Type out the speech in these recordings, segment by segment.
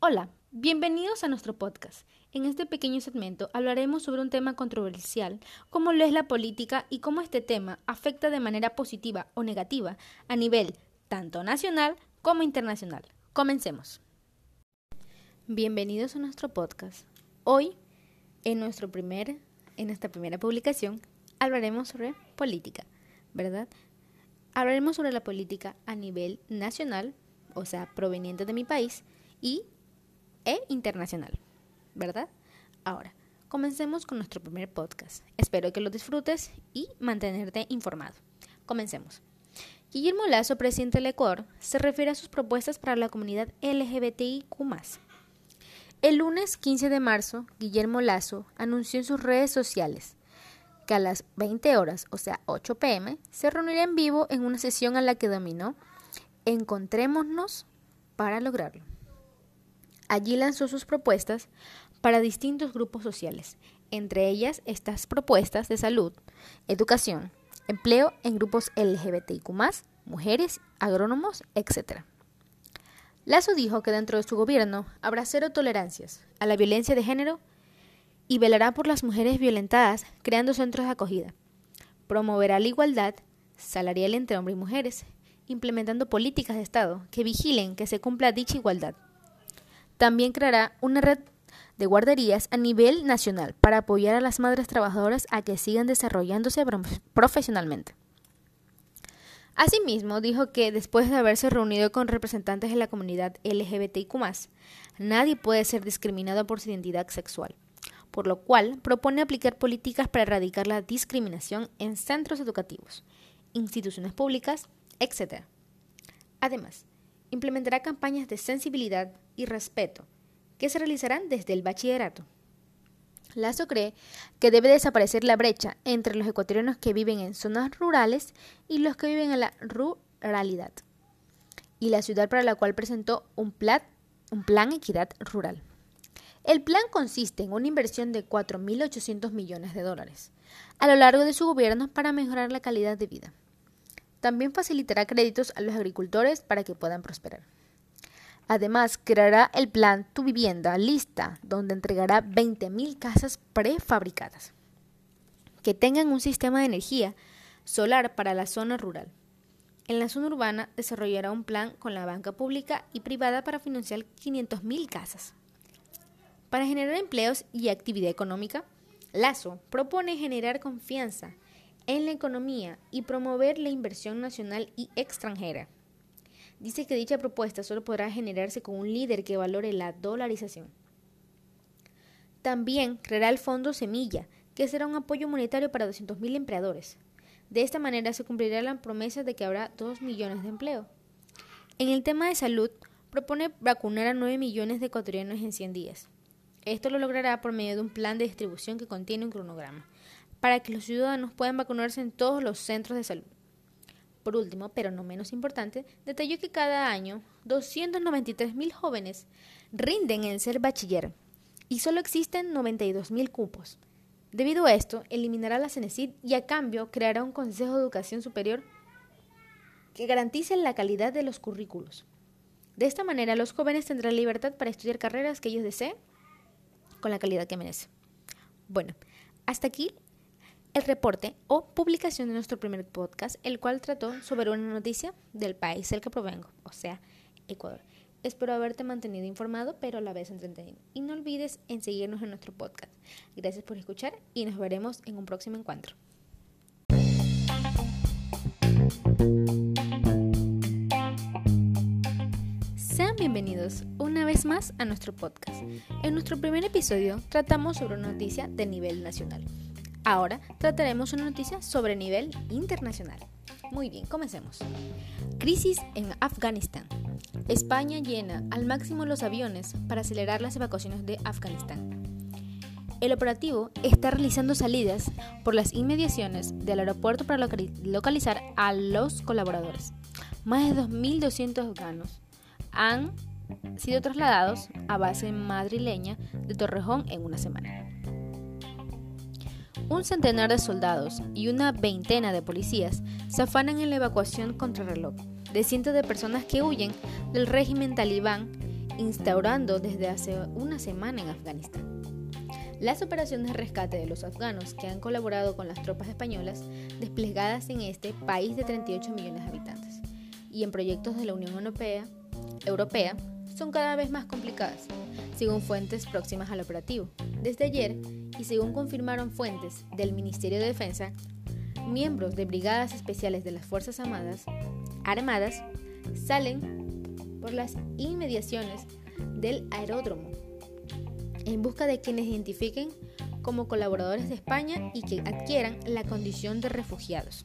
Hola, bienvenidos a nuestro podcast. En este pequeño segmento hablaremos sobre un tema controversial, como lo es la política y cómo este tema afecta de manera positiva o negativa a nivel tanto nacional como internacional. Comencemos. Bienvenidos a nuestro podcast. Hoy, en, nuestro primer, en nuestra primera publicación, hablaremos sobre política, ¿verdad? Hablaremos sobre la política a nivel nacional, o sea, proveniente de mi país, y e internacional, ¿verdad? Ahora, comencemos con nuestro primer podcast. Espero que lo disfrutes y mantenerte informado. Comencemos. Guillermo Lazo, presidente del Ecuador, se refiere a sus propuestas para la comunidad LGBTIQ. El lunes 15 de marzo, Guillermo Lazo anunció en sus redes sociales que a las 20 horas, o sea 8 pm, se reunirá en vivo en una sesión a la que dominó Encontrémonos para lograrlo. Allí lanzó sus propuestas para distintos grupos sociales, entre ellas estas propuestas de salud, educación, empleo en grupos LGBTIQ, mujeres, agrónomos, etc. Lazo dijo que dentro de su gobierno habrá cero tolerancias a la violencia de género y velará por las mujeres violentadas creando centros de acogida. Promoverá la igualdad salarial entre hombres y mujeres, implementando políticas de Estado que vigilen que se cumpla dicha igualdad. También creará una red de guarderías a nivel nacional para apoyar a las madres trabajadoras a que sigan desarrollándose profesionalmente. Asimismo, dijo que después de haberse reunido con representantes de la comunidad LGBTIQ, nadie puede ser discriminado por su identidad sexual, por lo cual propone aplicar políticas para erradicar la discriminación en centros educativos, instituciones públicas, etc. Además, implementará campañas de sensibilidad y respeto que se realizarán desde el bachillerato. Lazo cree que debe desaparecer la brecha entre los ecuatorianos que viven en zonas rurales y los que viven en la ruralidad, y la ciudad para la cual presentó un plan, equidad rural. El plan consiste en una inversión de 4.800 millones de dólares a lo largo de su gobierno para mejorar la calidad de vida. También facilitará créditos a los agricultores para que puedan prosperar. Además, creará el plan Tu Vivienda Lista, donde entregará 20.000 casas prefabricadas que tengan un sistema de energía solar para la zona rural. En la zona urbana desarrollará un plan con la banca pública y privada para financiar 500.000 casas. Para generar empleos y actividad económica, Lazo propone generar confianza en la economía y promover la inversión nacional y extranjera. Dice que dicha propuesta solo podrá generarse con un líder que valore la dolarización. También creará el Fondo Semilla, que será un apoyo monetario para 200.000 empleadores. De esta manera se cumplirá la promesa de que habrá 2 millones de empleo. En el tema de salud, propone vacunar a 9 millones de ecuatorianos en 100 días. Esto lo logrará por medio de un plan de distribución que contiene un cronograma para que los ciudadanos puedan vacunarse en todos los centros de salud. Por último, pero no menos importante, detalló que cada año 293.000 jóvenes rinden en ser bachiller y solo existen 92.000 cupos. Debido a esto, eliminará la CENESID y a cambio creará un Consejo de Educación Superior que garantice la calidad de los currículos. De esta manera, los jóvenes tendrán libertad para estudiar carreras que ellos deseen con la calidad que merecen. Bueno, hasta aquí el reporte o publicación de nuestro primer podcast, el cual trató sobre una noticia del país del que provengo, o sea, Ecuador. Espero haberte mantenido informado, pero a la vez entretenido. Y no olvides en seguirnos en nuestro podcast. Gracias por escuchar y nos veremos en un próximo encuentro. Sean bienvenidos una vez más a nuestro podcast. En nuestro primer episodio tratamos sobre una noticia de nivel nacional Ahora trataremos una noticia sobre nivel internacional. Muy bien, comencemos. Crisis en Afganistán. España llena al máximo los aviones para acelerar las evacuaciones de Afganistán. El operativo está realizando salidas por las inmediaciones del aeropuerto para localizar a los colaboradores. Más de 2.200 afganos han sido trasladados a base madrileña de Torrejón en una semana. Un centenar de soldados y una veintena de policías se afanan en la evacuación contra reloj de cientos de personas que huyen del régimen talibán instaurando desde hace una semana en Afganistán. Las operaciones de rescate de los afganos que han colaborado con las tropas españolas desplegadas en este país de 38 millones de habitantes y en proyectos de la Unión Europea, Europea son cada vez más complicadas, según fuentes próximas al operativo. Desde ayer, y según confirmaron fuentes del Ministerio de Defensa, miembros de brigadas especiales de las Fuerzas Armadas, armadas salen por las inmediaciones del aeródromo en busca de quienes identifiquen como colaboradores de España y que adquieran la condición de refugiados.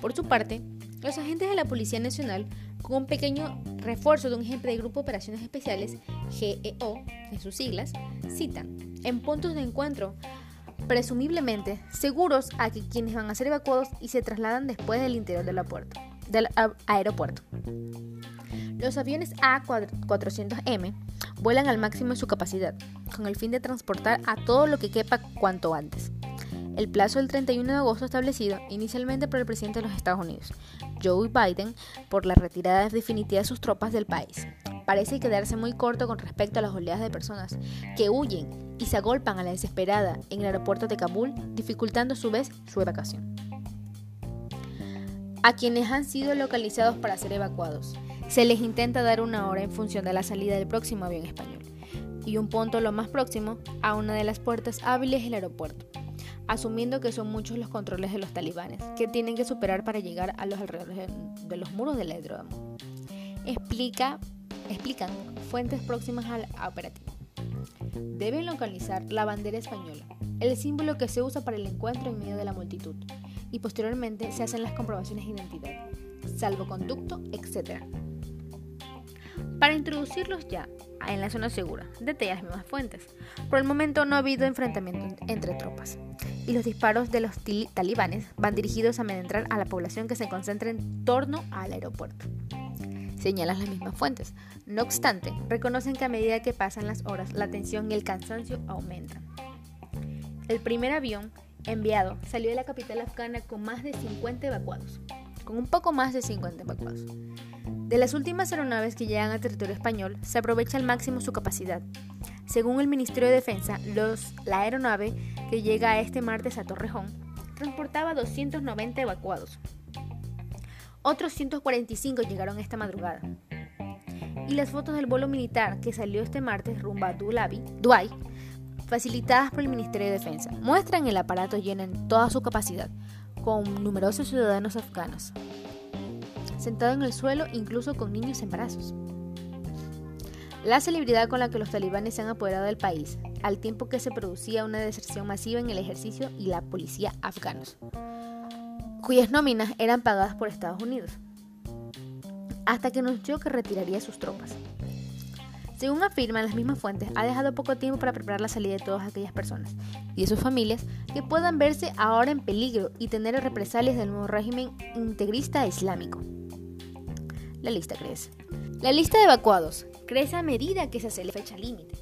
Por su parte, los agentes de la Policía Nacional, con un pequeño refuerzo de un ejemplo de Grupo de Operaciones Especiales, GEO, en sus siglas, citan en puntos de encuentro presumiblemente seguros a que quienes van a ser evacuados y se trasladan después del interior del aeropuerto. Los aviones A400M vuelan al máximo de su capacidad, con el fin de transportar a todo lo que quepa cuanto antes. El plazo del 31 de agosto establecido inicialmente por el presidente de los Estados Unidos, Joe Biden, por la retirada definitiva de sus tropas del país, parece quedarse muy corto con respecto a las oleadas de personas que huyen y se agolpan a la desesperada en el aeropuerto de Kabul, dificultando a su vez su evacuación. A quienes han sido localizados para ser evacuados, se les intenta dar una hora en función de la salida del próximo avión español y un punto lo más próximo a una de las puertas hábiles del aeropuerto, asumiendo que son muchos los controles de los talibanes que tienen que superar para llegar a los alrededores de, los muros del aeródromo. Explica, explican fuentes próximas al operativo. Deben localizar la bandera española, el símbolo que se usa para el encuentro en medio de la multitud, y posteriormente se hacen las comprobaciones de identidad, salvoconducto, etc para introducirlos ya en la zona segura, detalla las mismas fuentes. Por el momento no ha habido enfrentamiento entre tropas y los disparos de los talibanes van dirigidos a amedrentar a la población que se concentra en torno al aeropuerto. Señalan las mismas fuentes. No obstante, reconocen que a medida que pasan las horas, la tensión y el cansancio aumentan. El primer avión enviado salió de la capital afgana con más de 50 evacuados, con un poco más de 50 evacuados. De las últimas aeronaves que llegan al territorio español, se aprovecha al máximo su capacidad. Según el Ministerio de Defensa, la aeronave que llega este martes a Torrejón transportaba 290 evacuados. Otros 145 llegaron esta madrugada. Y las fotos del vuelo militar que salió este martes rumbo a Dubai, facilitadas por el Ministerio de Defensa, muestran el aparato lleno en toda su capacidad, con numerosos ciudadanos afganos sentado en el suelo incluso con niños en brazos. La celebridad con la que los talibanes se han apoderado del país, al tiempo que se producía una deserción masiva en el ejército y la policía afganos, cuyas nóminas eran pagadas por Estados Unidos, hasta que anunció que retiraría sus tropas. Según afirman las mismas fuentes, ha dejado poco tiempo para preparar la salida de todas aquellas personas y de sus familias que puedan verse ahora en peligro y tener represalias del nuevo régimen integrista islámico la lista crece. La lista de evacuados crece a medida que se hace la fecha límite.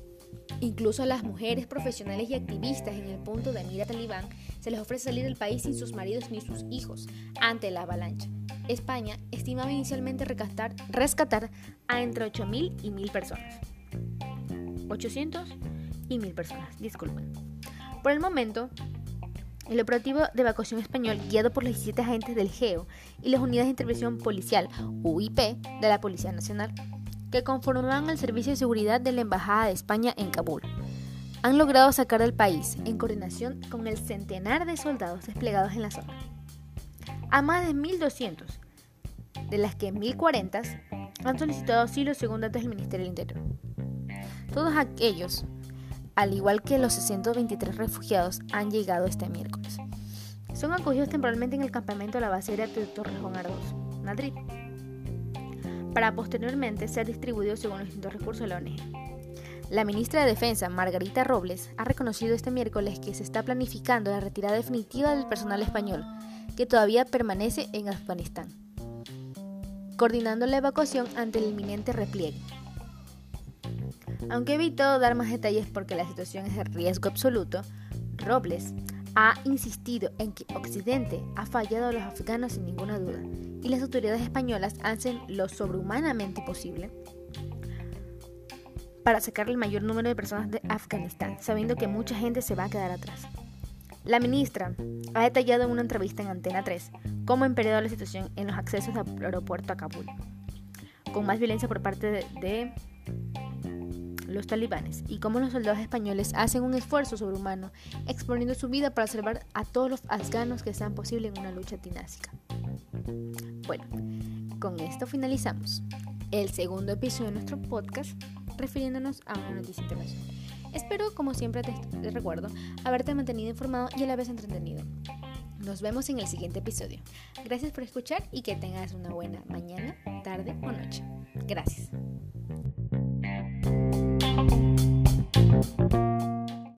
Incluso a las mujeres profesionales y activistas en el punto de mira talibán se les ofrece salir del país sin sus maridos ni sus hijos ante la avalancha. España estimaba inicialmente rescatar, a entre 8.000 y 1.000 personas. 800 y 1.000 personas, disculpen. Por el momento, el operativo de evacuación español, guiado por los 17 agentes del GEO y las unidades de intervención policial UIP de la Policía Nacional, que conformaban el servicio de seguridad de la Embajada de España en Kabul, han logrado sacar del país, en coordinación con el centenar de soldados desplegados en la zona, a más de 1.200, de las que 1.040 han solicitado asilo según datos del Ministerio del Interior. Todos aquellos al igual que los 623 refugiados, han llegado este miércoles. Son acogidos temporalmente en el campamento de la base de Torrejón Ardoz, Madrid, para posteriormente ser distribuidos según los distintos recursos de la ONG. La ministra de Defensa, Margarita Robles, ha reconocido este miércoles que se está planificando la retirada definitiva del personal español, que todavía permanece en Afganistán, coordinando la evacuación ante el inminente repliegue. Aunque evitó dar más detalles porque la situación es de riesgo absoluto, Robles ha insistido en que Occidente ha fallado a los afganos sin ninguna duda y las autoridades españolas hacen lo sobrehumanamente posible para sacar el mayor número de personas de Afganistán, sabiendo que mucha gente se va a quedar atrás. La ministra ha detallado en una entrevista en Antena 3 cómo ha empeorado la situación en los accesos al aeropuerto a Kabul, con más violencia por parte de, de los talibanes y cómo los soldados españoles hacen un esfuerzo sobrehumano exponiendo su vida para salvar a todos los afganos que sean posible en una lucha tinásica. Bueno, con esto finalizamos el segundo episodio de nuestro podcast refiriéndonos a una noticia internacional. Espero, como siempre te recuerdo, haberte mantenido informado y a la vez entretenido. Nos vemos en el siguiente episodio. Gracias por escuchar y que tengas una buena mañana, tarde o noche. Gracias. Thank you.